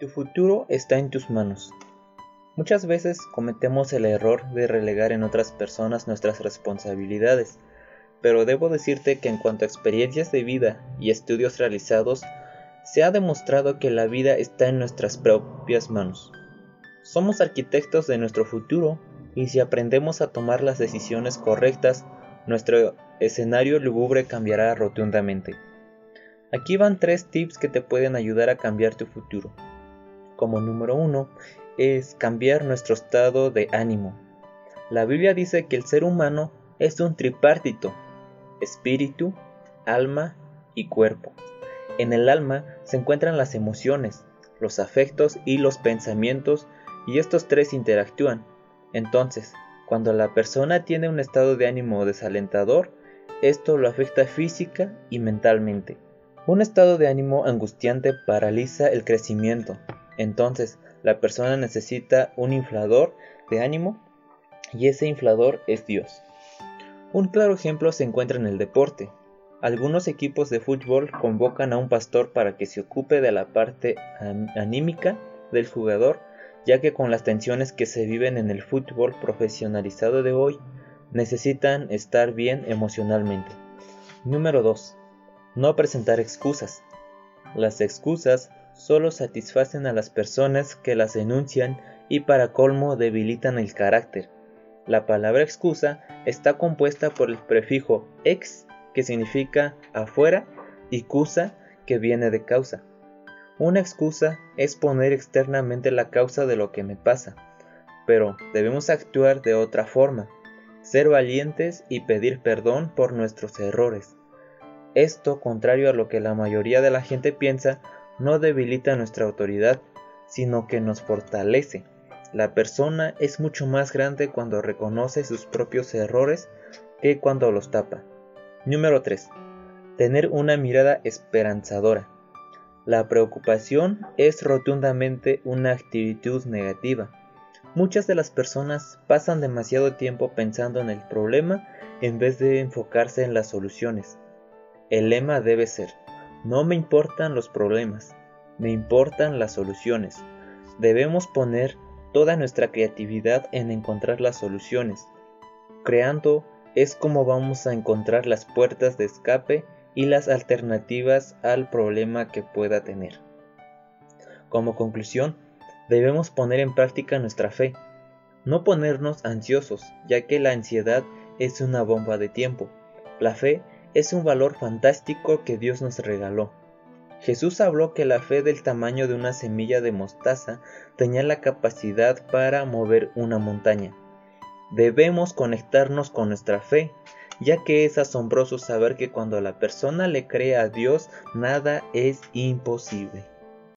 Tu futuro está en tus manos. Muchas veces cometemos el error de relegar en otras personas nuestras responsabilidades, pero debo decirte que en cuanto a experiencias de vida y estudios realizados, se ha demostrado que la vida está en nuestras propias manos. Somos arquitectos de nuestro futuro y si aprendemos a tomar las decisiones correctas, nuestro escenario lúgubre cambiará rotundamente. Aquí van tres tips que te pueden ayudar a cambiar tu futuro como número uno es cambiar nuestro estado de ánimo. La Biblia dice que el ser humano es un tripartito, espíritu, alma y cuerpo. En el alma se encuentran las emociones, los afectos y los pensamientos y estos tres interactúan. Entonces, cuando la persona tiene un estado de ánimo desalentador, esto lo afecta física y mentalmente. Un estado de ánimo angustiante paraliza el crecimiento, entonces, la persona necesita un inflador de ánimo y ese inflador es Dios. Un claro ejemplo se encuentra en el deporte. Algunos equipos de fútbol convocan a un pastor para que se ocupe de la parte anímica del jugador, ya que con las tensiones que se viven en el fútbol profesionalizado de hoy, necesitan estar bien emocionalmente. Número 2. No presentar excusas. Las excusas solo satisfacen a las personas que las enuncian y para colmo debilitan el carácter. La palabra excusa está compuesta por el prefijo ex, que significa afuera, y cusa, que viene de causa. Una excusa es poner externamente la causa de lo que me pasa, pero debemos actuar de otra forma, ser valientes y pedir perdón por nuestros errores. Esto, contrario a lo que la mayoría de la gente piensa, no debilita nuestra autoridad, sino que nos fortalece. La persona es mucho más grande cuando reconoce sus propios errores que cuando los tapa. Número 3. Tener una mirada esperanzadora. La preocupación es rotundamente una actitud negativa. Muchas de las personas pasan demasiado tiempo pensando en el problema en vez de enfocarse en las soluciones. El lema debe ser, no me importan los problemas, me importan las soluciones. Debemos poner toda nuestra creatividad en encontrar las soluciones. Creando es como vamos a encontrar las puertas de escape y las alternativas al problema que pueda tener. Como conclusión, debemos poner en práctica nuestra fe, no ponernos ansiosos, ya que la ansiedad es una bomba de tiempo. La fe es un valor fantástico que Dios nos regaló. Jesús habló que la fe del tamaño de una semilla de mostaza tenía la capacidad para mover una montaña. Debemos conectarnos con nuestra fe, ya que es asombroso saber que cuando la persona le cree a Dios, nada es imposible.